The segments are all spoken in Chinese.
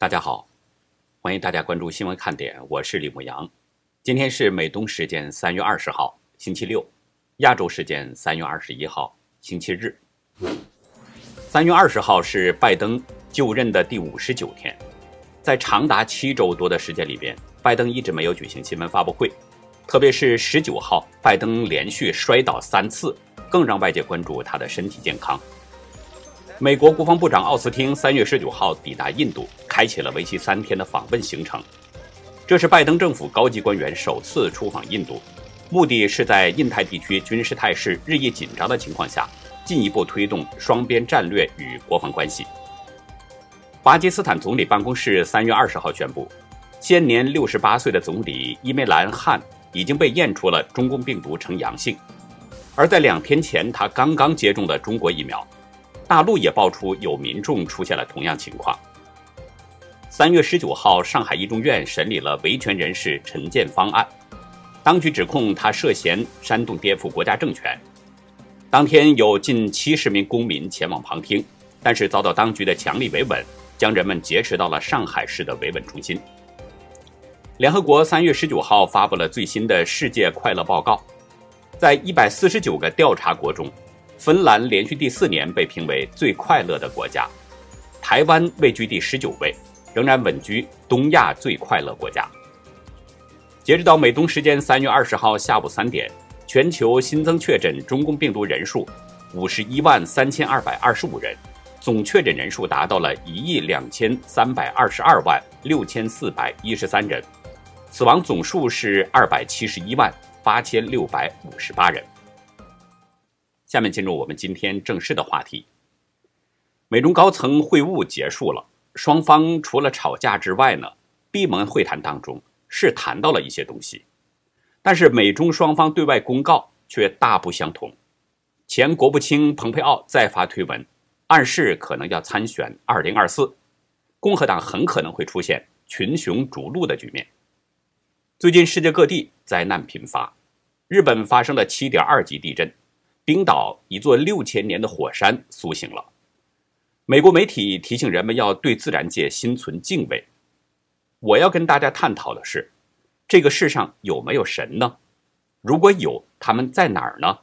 大家好，欢迎大家关注新闻看点，我是李牧阳。今天是美东时间三月二十号，星期六；亚洲时间三月二十一号，星期日。三月二十号是拜登就任的第五十九天，在长达七周多的时间里边，拜登一直没有举行新闻发布会。特别是十九号，拜登连续摔倒三次，更让外界关注他的身体健康。美国国防部长奥斯汀三月十九号抵达印度，开启了为期三天的访问行程。这是拜登政府高级官员首次出访印度，目的是在印太地区军事态势日益紧张的情况下，进一步推动双边战略与国防关系。巴基斯坦总理办公室三月二十号宣布，现年六十八岁的总理伊梅兰汗。已经被验出了中共病毒呈阳性，而在两天前，他刚刚接种了中国疫苗。大陆也爆出有民众出现了同样情况。三月十九号，上海一中院审理了维权人士陈建方案，当局指控他涉嫌煽动颠覆国家政权。当天有近七十名公民前往旁听，但是遭到当局的强力维稳，将人们劫持到了上海市的维稳中心。联合国三月十九号发布了最新的世界快乐报告，在一百四十九个调查国中，芬兰连续第四年被评为最快乐的国家，台湾位居第十九位，仍然稳居东亚最快乐国家。截止到美东时间三月二十号下午三点，全球新增确诊中共病毒人数五十一万三千二百二十五人，总确诊人数达到了一亿两千三百二十二万六千四百一十三人。死亡总数是二百七十一万八千六百五十八人。下面进入我们今天正式的话题。美中高层会晤结束了，双方除了吵架之外呢，闭门会谈当中是谈到了一些东西，但是美中双方对外公告却大不相同。前国务卿蓬佩奥再发推文，暗示可能要参选二零二四，共和党很可能会出现群雄逐鹿的局面。最近世界各地灾难频发，日本发生了七点二级地震，冰岛一座六千年的火山苏醒了。美国媒体提醒人们要对自然界心存敬畏。我要跟大家探讨的是，这个世上有没有神呢？如果有，他们在哪儿呢？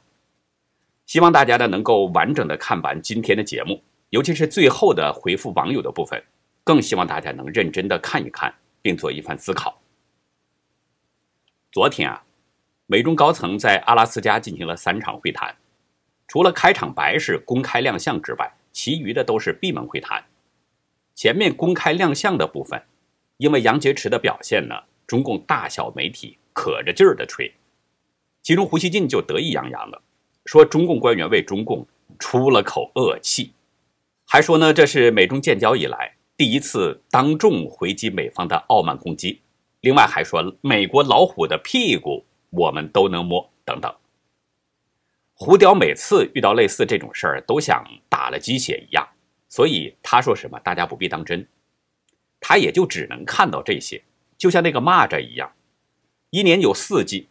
希望大家呢能够完整的看完今天的节目，尤其是最后的回复网友的部分，更希望大家能认真的看一看，并做一番思考。昨天啊，美中高层在阿拉斯加进行了三场会谈，除了开场白是公开亮相之外，其余的都是闭门会谈。前面公开亮相的部分，因为杨洁篪的表现呢，中共大小媒体可着劲儿的吹，其中胡锡进就得意洋洋的说，中共官员为中共出了口恶气，还说呢，这是美中建交以来第一次当众回击美方的傲慢攻击。另外还说，美国老虎的屁股我们都能摸，等等。胡雕每次遇到类似这种事儿，都像打了鸡血一样，所以他说什么，大家不必当真。他也就只能看到这些，就像那个蚂蚱一样，一年有四季，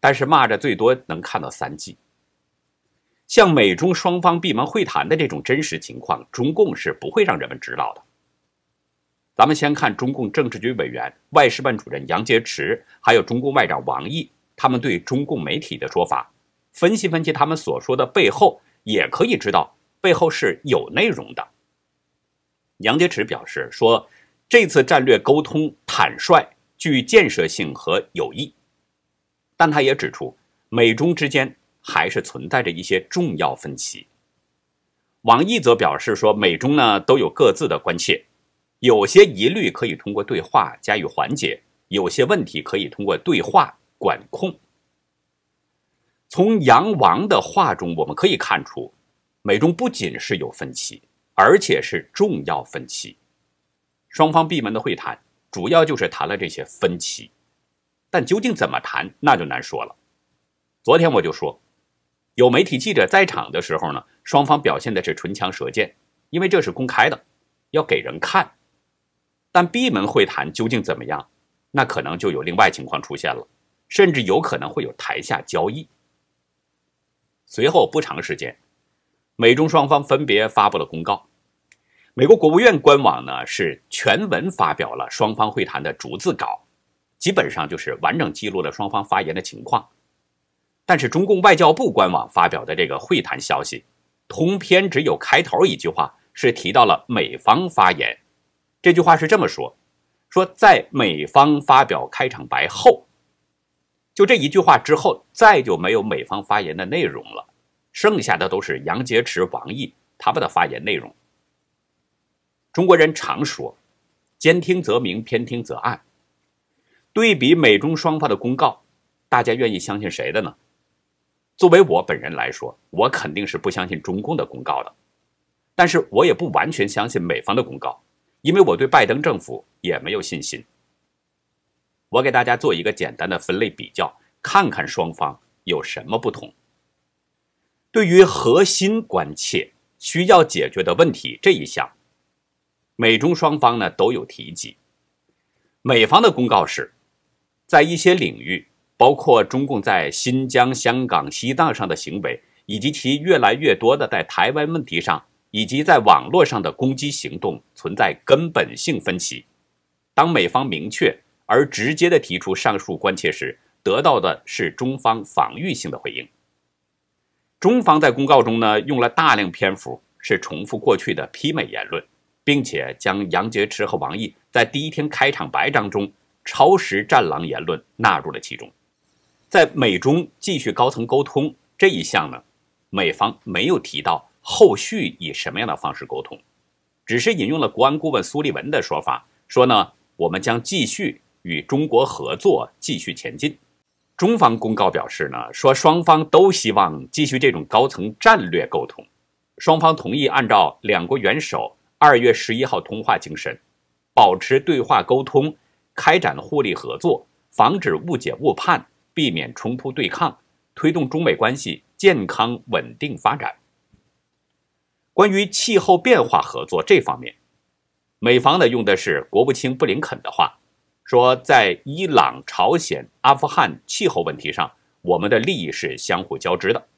但是蚂蚱最多能看到三季。像美中双方闭门会谈的这种真实情况，中共是不会让人们知道的。咱们先看中共政治局委员、外事办主任杨洁篪，还有中共外长王毅，他们对中共媒体的说法，分析分析他们所说的背后，也可以知道背后是有内容的。杨洁篪表示说，这次战略沟通坦率、具建设性和有益，但他也指出，美中之间还是存在着一些重要分歧。王毅则表示说，美中呢都有各自的关切。有些疑虑可以通过对话加以缓解，有些问题可以通过对话管控。从杨王的话中，我们可以看出，美中不仅是有分歧，而且是重要分歧。双方闭门的会谈，主要就是谈了这些分歧，但究竟怎么谈，那就难说了。昨天我就说，有媒体记者在场的时候呢，双方表现的是唇枪舌剑，因为这是公开的，要给人看。但闭门会谈究竟怎么样？那可能就有另外情况出现了，甚至有可能会有台下交易。随后不长时间，美中双方分别发布了公告。美国国务院官网呢是全文发表了双方会谈的逐字稿，基本上就是完整记录了双方发言的情况。但是中共外交部官网发表的这个会谈消息，通篇只有开头一句话是提到了美方发言，这句话是这么说：说在美方发表开场白后，就这一句话之后，再就没有美方发言的内容了，剩下的都是杨洁篪、王毅他们的发言内容。中国人常说“兼听则明，偏听则暗”。对比美中双方的公告，大家愿意相信谁的呢？作为我本人来说，我肯定是不相信中共的公告的。但是我也不完全相信美方的公告，因为我对拜登政府也没有信心。我给大家做一个简单的分类比较，看看双方有什么不同。对于核心关切、需要解决的问题这一项。美中双方呢都有提及。美方的公告是，在一些领域，包括中共在新疆、香港、西藏上的行为，以及其越来越多的在台湾问题上以及在网络上的攻击行动，存在根本性分歧。当美方明确而直接的提出上述关切时，得到的是中方防御性的回应。中方在公告中呢用了大量篇幅，是重复过去的批美言论。并且将杨洁篪和王毅在第一天开场白当中超时战狼言论纳入了其中。在美中继续高层沟通这一项呢，美方没有提到后续以什么样的方式沟通，只是引用了国安顾问苏利文的说法，说呢我们将继续与中国合作，继续前进。中方公告表示呢，说双方都希望继续这种高层战略沟通，双方同意按照两国元首。二月十一号通话精神，保持对话沟通，开展互利合作，防止误解误判，避免冲突对抗，推动中美关系健康稳定发展。关于气候变化合作这方面，美方呢用的是国务卿布林肯的话，说在伊朗、朝鲜、阿富汗气候问题上，我们的利益是相互交织的。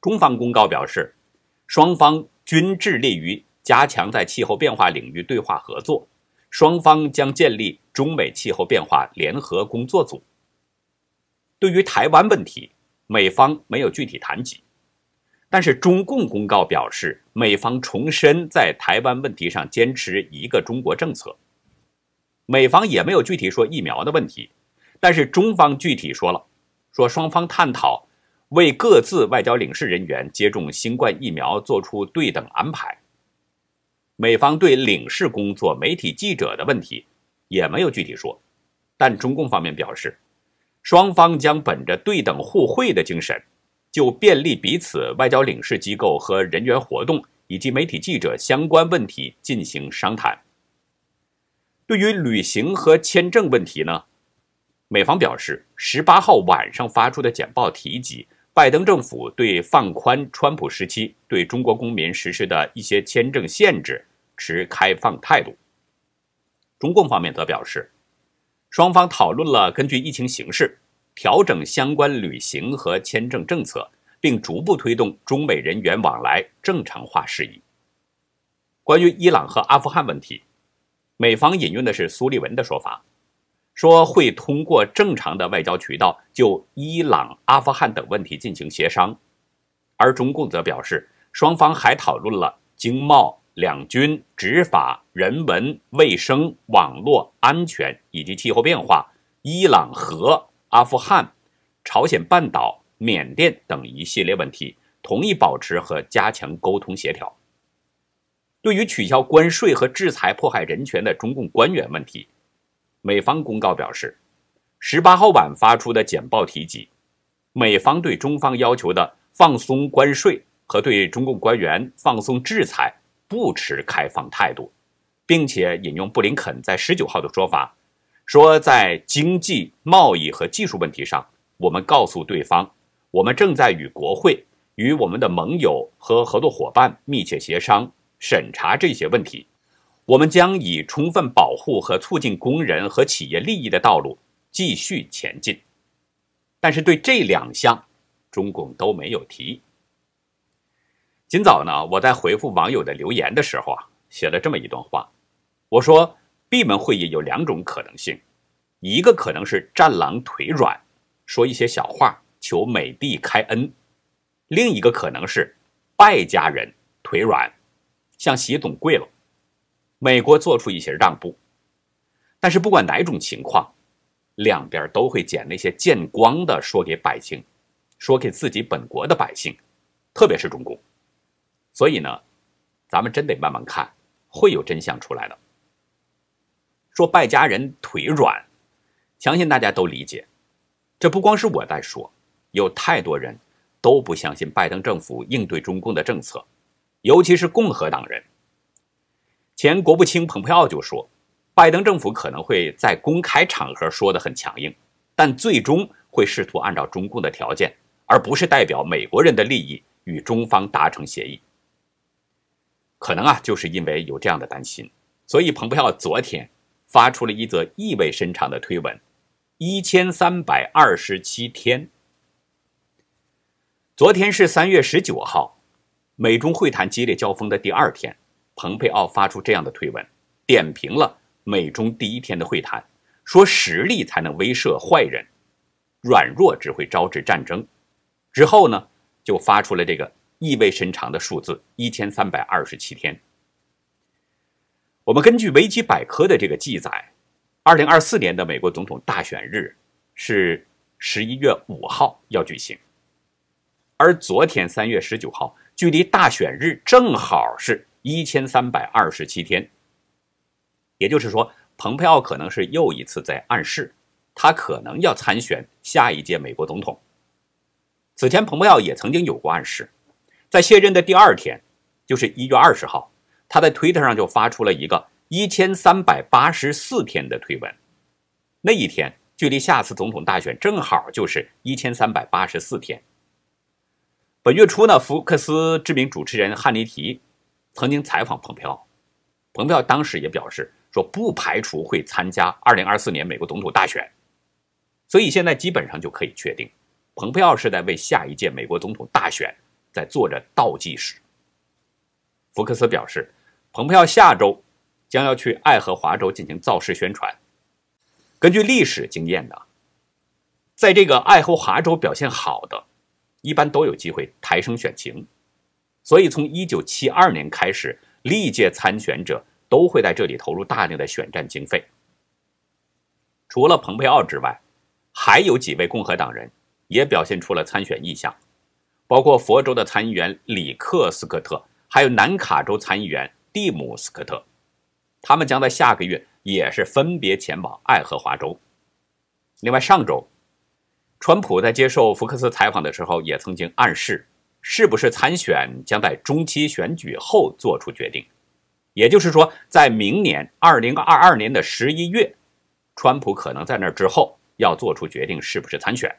中方公告表示，双方均致力于。加强在气候变化领域对话合作，双方将建立中美气候变化联合工作组。对于台湾问题，美方没有具体谈及，但是中共公告表示，美方重申在台湾问题上坚持一个中国政策。美方也没有具体说疫苗的问题，但是中方具体说了，说双方探讨为各自外交领事人员接种新冠疫苗做出对等安排。美方对领事工作、媒体记者的问题也没有具体说，但中共方面表示，双方将本着对等互惠的精神，就便利彼此外交领事机构和人员活动以及媒体记者相关问题进行商谈。对于旅行和签证问题呢，美方表示，十八号晚上发出的简报提及，拜登政府对放宽川普时期对中国公民实施的一些签证限制。持开放态度。中共方面则表示，双方讨论了根据疫情形势调整相关旅行和签证政策，并逐步推动中美人员往来正常化事宜。关于伊朗和阿富汗问题，美方引用的是苏利文的说法，说会通过正常的外交渠道就伊朗、阿富汗等问题进行协商，而中共则表示，双方还讨论了经贸。两军、执法、人文、卫生、网络安全以及气候变化、伊朗核、阿富汗、朝鲜半岛、缅甸等一系列问题，同意保持和加强沟通协调。对于取消关税和制裁迫害人权的中共官员问题，美方公告表示，十八号晚发出的简报提及，美方对中方要求的放松关税和对中共官员放松制裁。不持开放态度，并且引用布林肯在十九号的说法，说在经济、贸易和技术问题上，我们告诉对方，我们正在与国会、与我们的盟友和合作伙伴密切协商审查这些问题。我们将以充分保护和促进工人和企业利益的道路继续前进。但是对这两项，中共都没有提。今早呢，我在回复网友的留言的时候啊，写了这么一段话，我说闭门会议有两种可能性，一个可能是战狼腿软，说一些小话求美帝开恩；另一个可能是败家人腿软，向习总跪了，美国做出一些让步。但是不管哪种情况，两边都会捡那些见光的说给百姓，说给自己本国的百姓，特别是中共。所以呢，咱们真得慢慢看，会有真相出来的。说败家人腿软，相信大家都理解。这不光是我在说，有太多人都不相信拜登政府应对中共的政策，尤其是共和党人。前国务卿蓬佩奥就说，拜登政府可能会在公开场合说的很强硬，但最终会试图按照中共的条件，而不是代表美国人的利益与中方达成协议。可能啊，就是因为有这样的担心，所以蓬佩奥昨天发出了一则意味深长的推文：一千三百二十七天。昨天是三月十九号，美中会谈激烈交锋的第二天，蓬佩奥发出这样的推文，点评了美中第一天的会谈，说实力才能威慑坏人，软弱只会招致战争。之后呢，就发出了这个。意味深长的数字一千三百二十七天。我们根据维基百科的这个记载，二零二四年的美国总统大选日是十一月五号要举行，而昨天三月十九号，距离大选日正好是一千三百二十七天。也就是说，蓬佩奥可能是又一次在暗示，他可能要参选下一届美国总统。此前，蓬佩奥也曾经有过暗示。在卸任的第二天，就是一月二十号，他在推特上就发出了一个一千三百八十四天的推文。那一天距离下次总统大选正好就是一千三百八十四天。本月初呢，福克斯知名主持人汉尼提曾经采访蓬佩奥，蓬佩奥当时也表示说不排除会参加二零二四年美国总统大选。所以现在基本上就可以确定，蓬佩奥是在为下一届美国总统大选。在做着倒计时。福克斯表示，蓬佩奥下周将要去爱荷华州进行造势宣传。根据历史经验呢，在这个爱荷华州表现好的，一般都有机会抬升选情。所以从1972年开始，历届参选者都会在这里投入大量的选战经费。除了蓬佩奥之外，还有几位共和党人也表现出了参选意向。包括佛州的参议员里克斯科特，还有南卡州参议员蒂姆斯科特，他们将在下个月也是分别前往爱荷华州。另外，上周，川普在接受福克斯采访的时候，也曾经暗示，是不是参选将在中期选举后做出决定，也就是说，在明年二零二二年的十一月，川普可能在那之后要做出决定，是不是参选。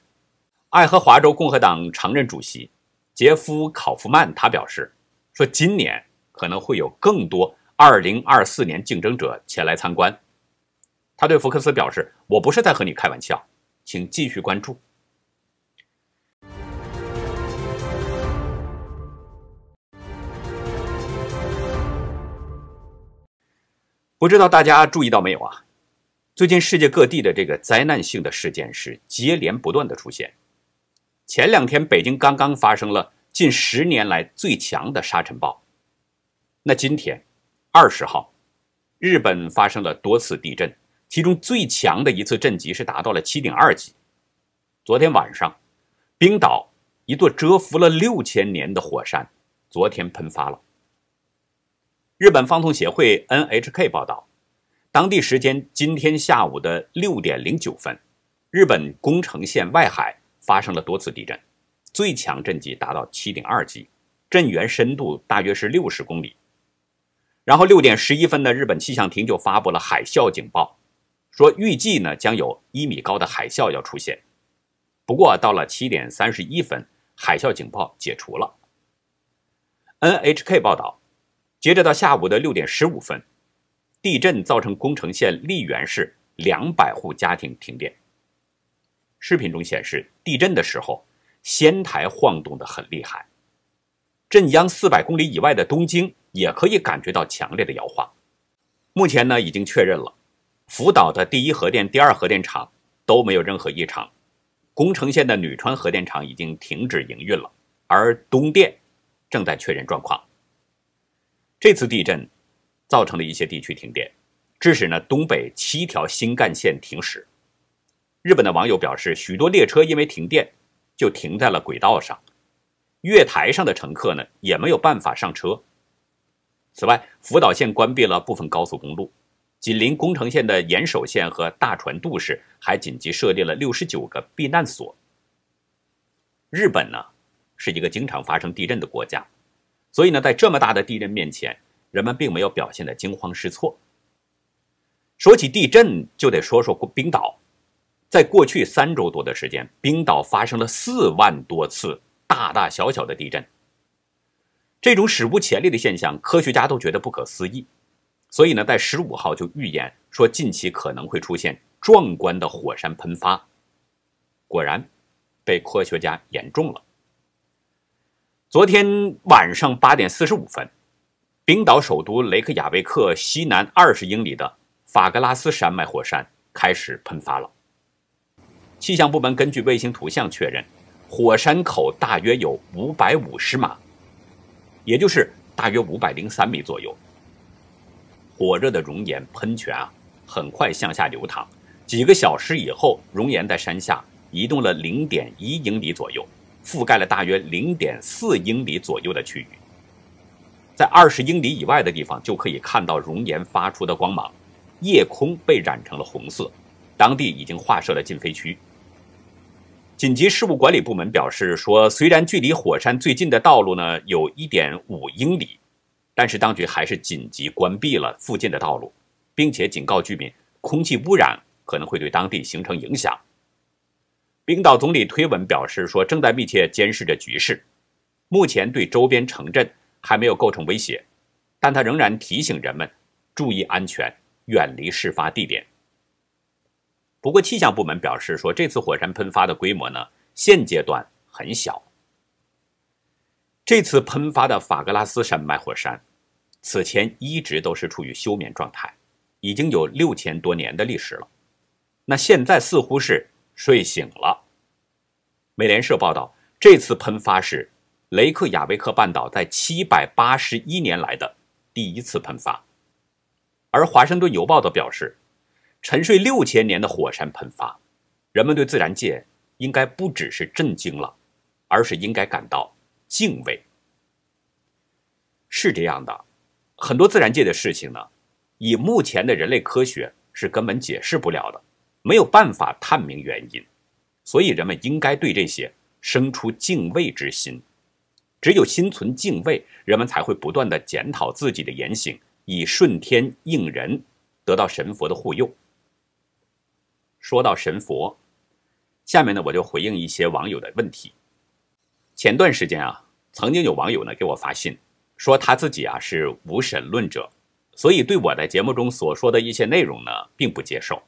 爱荷华州共和党常任主席。杰夫·考夫曼他表示说，今年可能会有更多2024年竞争者前来参观。他对福克斯表示：“我不是在和你开玩笑，请继续关注。”不知道大家注意到没有啊？最近世界各地的这个灾难性的事件是接连不断的出现。前两天，北京刚刚发生了近十年来最强的沙尘暴。那今天，二十号，日本发生了多次地震，其中最强的一次震级是达到了七点二级。昨天晚上，冰岛一座蛰伏了六千年的火山，昨天喷发了。日本放送协会 NHK 报道，当地时间今天下午的六点零九分，日本宫城县外海。发生了多次地震，最强震级达到七点二级，震源深度大约是六十公里。然后六点十一分呢，日本气象厅就发布了海啸警报，说预计呢将有一米高的海啸要出现。不过到了七点三十一分，海啸警报解除了。NHK 报道，接着到下午的六点十五分，地震造成宫城县丽园市两百户家庭停电。视频中显示，地震的时候，仙台晃动的很厉害。震央四百公里以外的东京也可以感觉到强烈的摇晃。目前呢，已经确认了，福岛的第一核电、第二核电厂都没有任何异常，宫城县的女川核电厂已经停止营运了，而东电正在确认状况。这次地震造成了一些地区停电，致使呢东北七条新干线停驶。日本的网友表示，许多列车因为停电就停在了轨道上，月台上的乘客呢也没有办法上车。此外，福岛县关闭了部分高速公路，紧邻宫城县的岩手县和大船渡市还紧急设立了六十九个避难所。日本呢是一个经常发生地震的国家。所以呢，在这么大的地震面前，人们并没有表现的惊慌失措。说起地震，就得说说冰岛。在过去三周多的时间，冰岛发生了四万多次大大小小的地震。这种史无前例的现象，科学家都觉得不可思议。所以呢，在十五号就预言说，近期可能会出现壮观的火山喷发。果然，被科学家言中了。昨天晚上八点四十五分，冰岛首都雷克雅未克西南二十英里的法格拉斯山脉火山开始喷发了。气象部门根据卫星图像确认，火山口大约有五百五十码，也就是大约五百零三米左右。火热的熔岩喷泉啊，很快向下流淌，几个小时以后，熔岩在山下移动了零点一英里左右。覆盖了大约零点四英里左右的区域，在二十英里以外的地方就可以看到熔岩发出的光芒，夜空被染成了红色，当地已经划设了禁飞区。紧急事务管理部门表示说，虽然距离火山最近的道路呢有一点五英里，但是当局还是紧急关闭了附近的道路，并且警告居民，空气污染可能会对当地形成影响。冰岛总理推文表示说，正在密切监视着局势，目前对周边城镇还没有构成威胁，但他仍然提醒人们注意安全，远离事发地点。不过，气象部门表示说，这次火山喷发的规模呢，现阶段很小。这次喷发的法格拉斯山脉火山，此前一直都是处于休眠状态，已经有六千多年的历史了，那现在似乎是。睡醒了。美联社报道，这次喷发是雷克雅未克半岛在七百八十一年来的第一次喷发。而华盛顿邮报则表示，沉睡六千年的火山喷发，人们对自然界应该不只是震惊了，而是应该感到敬畏。是这样的，很多自然界的事情呢，以目前的人类科学是根本解释不了的。没有办法探明原因，所以人们应该对这些生出敬畏之心。只有心存敬畏，人们才会不断的检讨自己的言行，以顺天应人，得到神佛的护佑。说到神佛，下面呢我就回应一些网友的问题。前段时间啊，曾经有网友呢给我发信，说他自己啊是无神论者，所以对我在节目中所说的一些内容呢并不接受。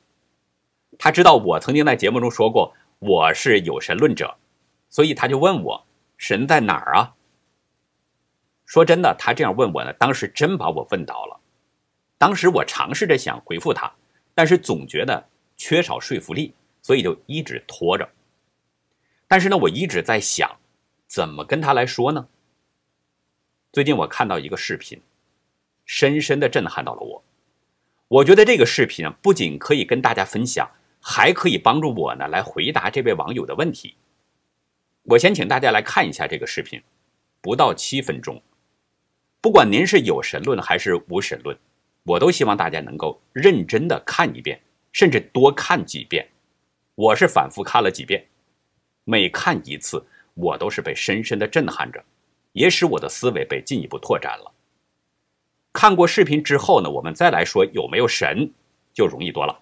他知道我曾经在节目中说过我是有神论者，所以他就问我神在哪儿啊？说真的，他这样问我呢，当时真把我问倒了。当时我尝试着想回复他，但是总觉得缺少说服力，所以就一直拖着。但是呢，我一直在想，怎么跟他来说呢？最近我看到一个视频，深深的震撼到了我。我觉得这个视频，不仅可以跟大家分享。还可以帮助我呢来回答这位网友的问题。我先请大家来看一下这个视频，不到七分钟。不管您是有神论还是无神论，我都希望大家能够认真的看一遍，甚至多看几遍。我是反复看了几遍，每看一次，我都是被深深的震撼着，也使我的思维被进一步拓展了。看过视频之后呢，我们再来说有没有神，就容易多了。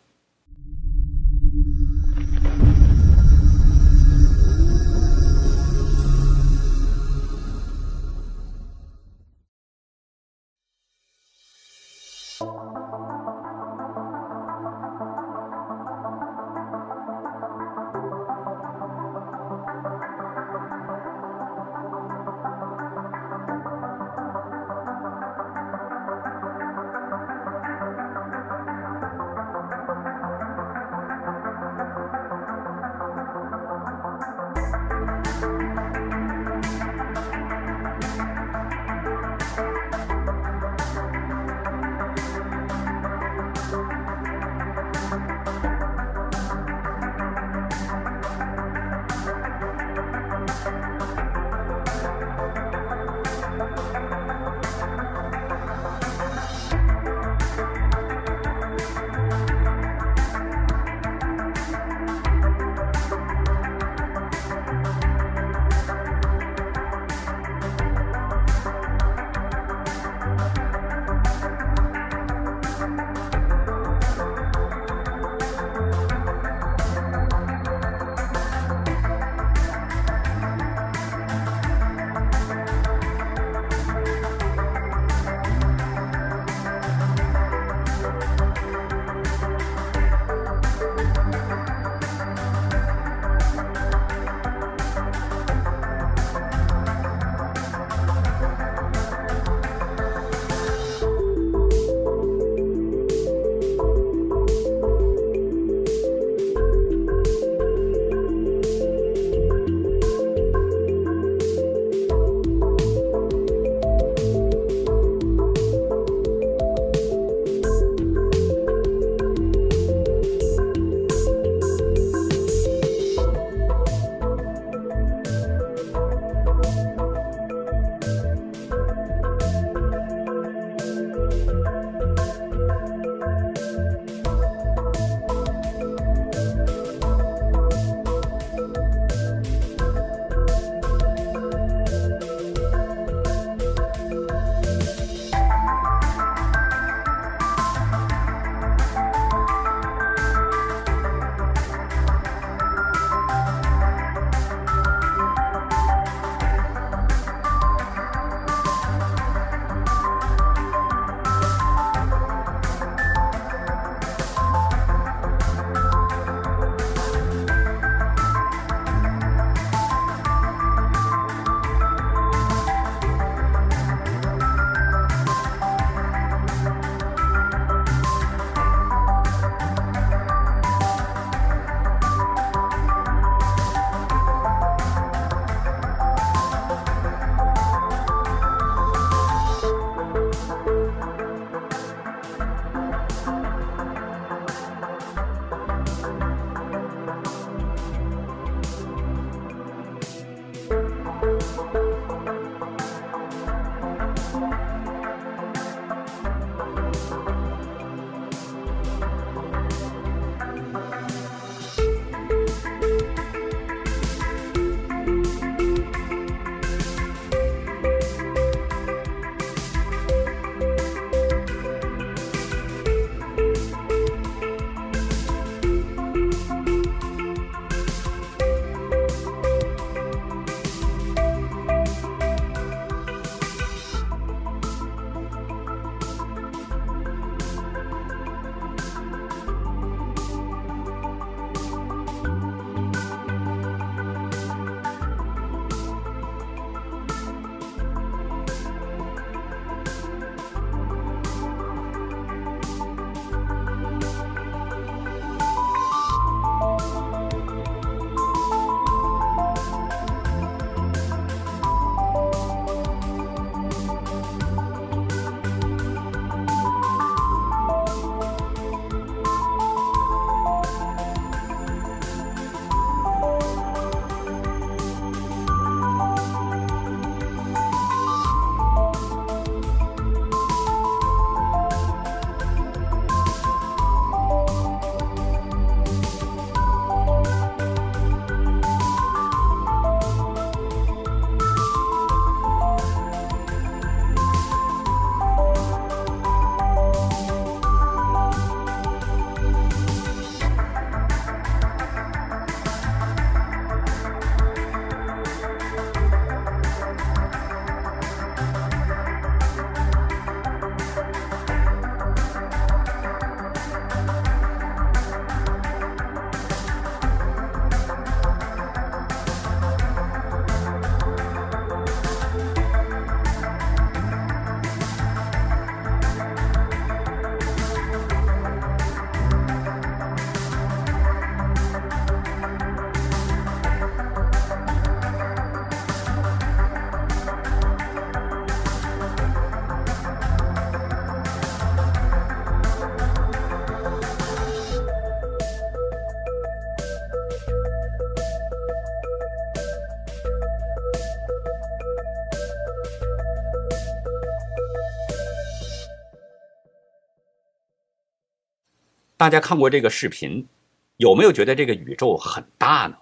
大家看过这个视频，有没有觉得这个宇宙很大呢？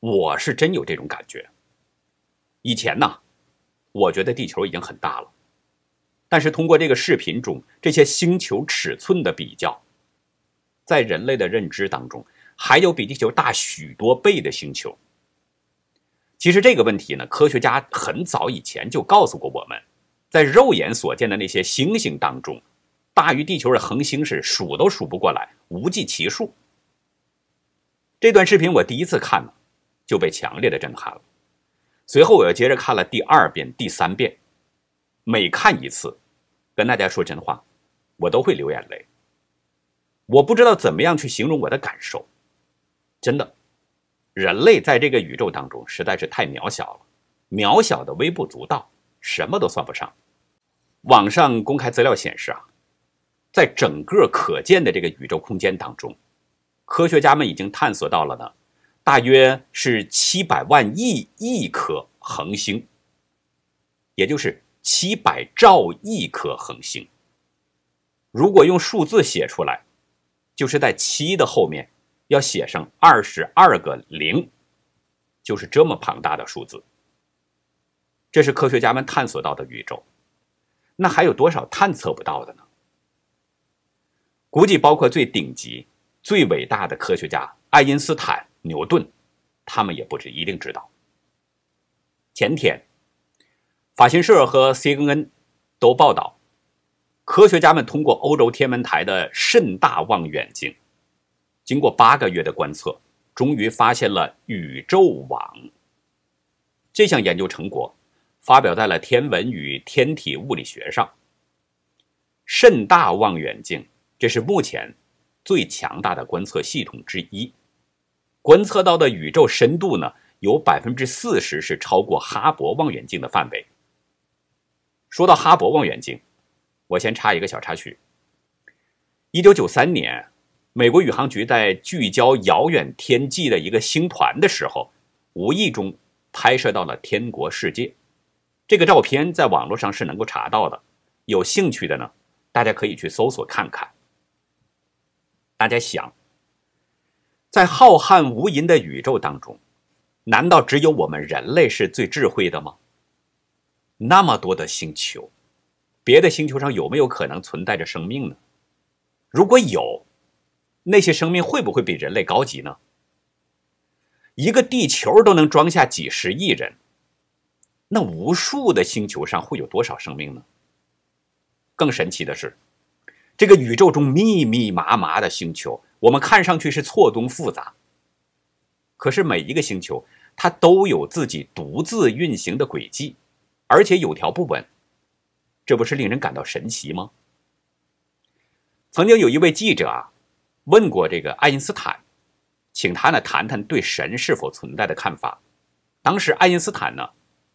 我是真有这种感觉。以前呢，我觉得地球已经很大了，但是通过这个视频中这些星球尺寸的比较，在人类的认知当中，还有比地球大许多倍的星球。其实这个问题呢，科学家很早以前就告诉过我们，在肉眼所见的那些星星当中，大于地球的恒星是数都数不过来，无计其数。这段视频我第一次看呢，就被强烈的震撼了。随后我又接着看了第二遍、第三遍，每看一次，跟大家说真话，我都会流眼泪。我不知道怎么样去形容我的感受，真的。人类在这个宇宙当中实在是太渺小了，渺小的微不足道，什么都算不上。网上公开资料显示啊，在整个可见的这个宇宙空间当中，科学家们已经探索到了呢，大约是七百万亿亿颗恒星，也就是七百兆亿颗恒星。如果用数字写出来，就是在七的后面。要写上二十二个零，就是这么庞大的数字。这是科学家们探索到的宇宙，那还有多少探测不到的呢？估计包括最顶级、最伟大的科学家爱因斯坦、牛顿，他们也不止一定知道。前天，法新社和 CNN 都报道，科学家们通过欧洲天文台的甚大望远镜。经过八个月的观测，终于发现了宇宙网。这项研究成果发表在了《天文与天体物理学》上。甚大望远镜，这是目前最强大的观测系统之一。观测到的宇宙深度呢，有百分之四十是超过哈勃望远镜的范围。说到哈勃望远镜，我先插一个小插曲。一九九三年。美国宇航局在聚焦遥远天际的一个星团的时候，无意中拍摄到了天国世界。这个照片在网络上是能够查到的，有兴趣的呢，大家可以去搜索看看。大家想，在浩瀚无垠的宇宙当中，难道只有我们人类是最智慧的吗？那么多的星球，别的星球上有没有可能存在着生命呢？如果有，那些生命会不会比人类高级呢？一个地球都能装下几十亿人，那无数的星球上会有多少生命呢？更神奇的是，这个宇宙中密密麻麻的星球，我们看上去是错综复杂，可是每一个星球它都有自己独自运行的轨迹，而且有条不紊，这不是令人感到神奇吗？曾经有一位记者啊。问过这个爱因斯坦，请他呢谈谈对神是否存在的看法。当时爱因斯坦呢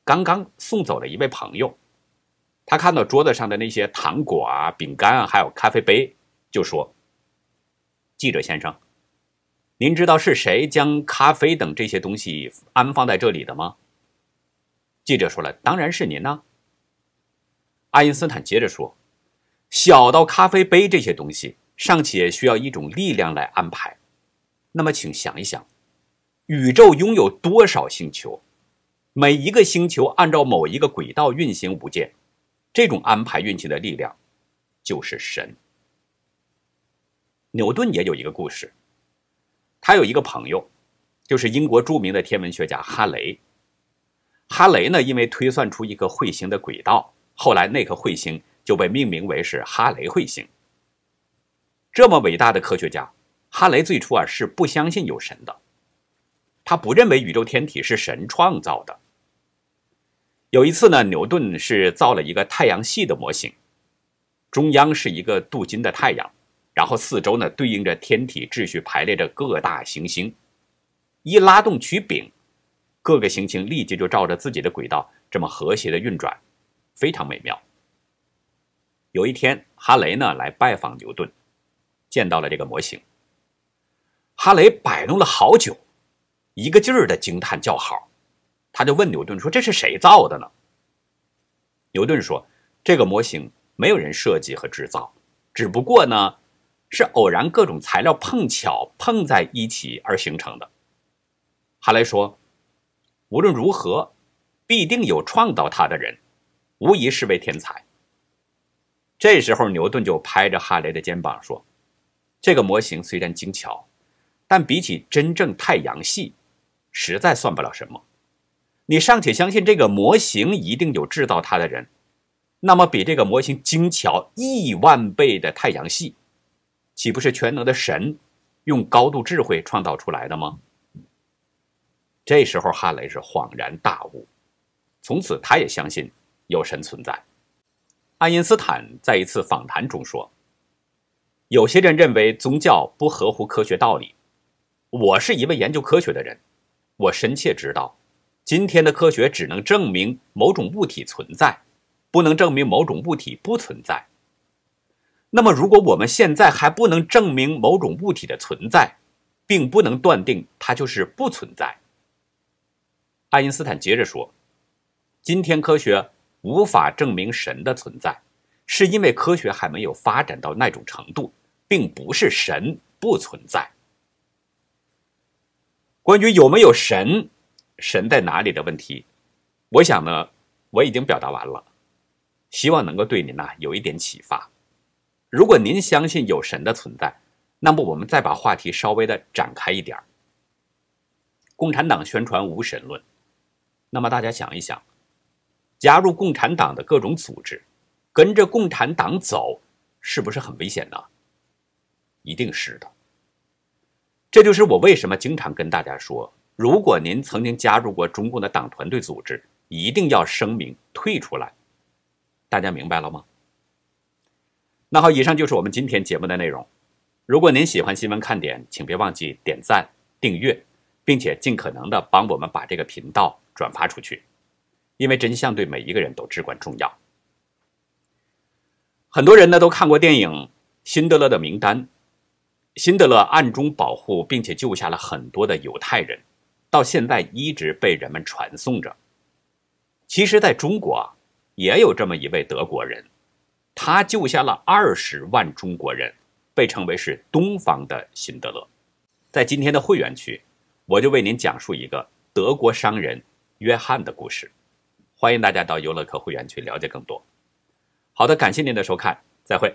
刚刚送走了一位朋友，他看到桌子上的那些糖果啊、饼干啊，还有咖啡杯，就说：“记者先生，您知道是谁将咖啡等这些东西安放在这里的吗？”记者说了：“当然是您呐。”爱因斯坦接着说：“小到咖啡杯这些东西。”尚且需要一种力量来安排，那么请想一想，宇宙拥有多少星球？每一个星球按照某一个轨道运行无间，这种安排运气的力量就是神。牛顿也有一个故事，他有一个朋友，就是英国著名的天文学家哈雷。哈雷呢，因为推算出一个彗星的轨道，后来那颗彗星就被命名为是哈雷彗星。这么伟大的科学家，哈雷最初啊是不相信有神的，他不认为宇宙天体是神创造的。有一次呢，牛顿是造了一个太阳系的模型，中央是一个镀金的太阳，然后四周呢对应着天体秩序排列着各大行星，一拉动曲柄，各个行星立即就照着自己的轨道这么和谐的运转，非常美妙。有一天，哈雷呢来拜访牛顿。见到了这个模型，哈雷摆弄了好久，一个劲儿的惊叹叫好，他就问牛顿说：“这是谁造的呢？”牛顿说：“这个模型没有人设计和制造，只不过呢，是偶然各种材料碰巧碰在一起而形成的。哈雷说：“无论如何，必定有创造它的人，无疑是位天才。”这时候，牛顿就拍着哈雷的肩膀说：“这个模型虽然精巧，但比起真正太阳系，实在算不了什么。你尚且相信这个模型一定有制造它的人，那么比这个模型精巧亿万倍的太阳系，岂不是全能的神用高度智慧创造出来的吗？”这时候，哈雷是恍然大悟，从此他也相信有神存在。爱因斯坦在一次访谈中说：“有些人认为宗教不合乎科学道理，我是一位研究科学的人，我深切知道，今天的科学只能证明某种物体存在，不能证明某种物体不存在。那么，如果我们现在还不能证明某种物体的存在，并不能断定它就是不存在。”爱因斯坦接着说：“今天科学无法证明神的存在，是因为科学还没有发展到那种程度，并不是神不存在。关于有没有神、神在哪里的问题，我想呢，我已经表达完了，希望能够对您呢有一点启发。如果您相信有神的存在，那么我们再把话题稍微的展开一点共产党宣传无神论。”那么大家想一想，加入共产党的各种组织，跟着共产党走，是不是很危险呢？一定是的。这就是我为什么经常跟大家说，如果您曾经加入过中共的党团队组织，一定要声明退出来。大家明白了吗？那好，以上就是我们今天节目的内容。如果您喜欢新闻看点，请别忘记点赞、订阅，并且尽可能的帮我们把这个频道。转发出去，因为真相对每一个人都至关重要。很多人呢都看过电影《辛德勒的名单》，辛德勒暗中保护并且救下了很多的犹太人，到现在一直被人们传颂着。其实，在中国啊，也有这么一位德国人，他救下了二十万中国人，被称为是东方的辛德勒。在今天的会员区，我就为您讲述一个德国商人。约翰的故事，欢迎大家到优乐客会员区了解更多。好的，感谢您的收看，再会。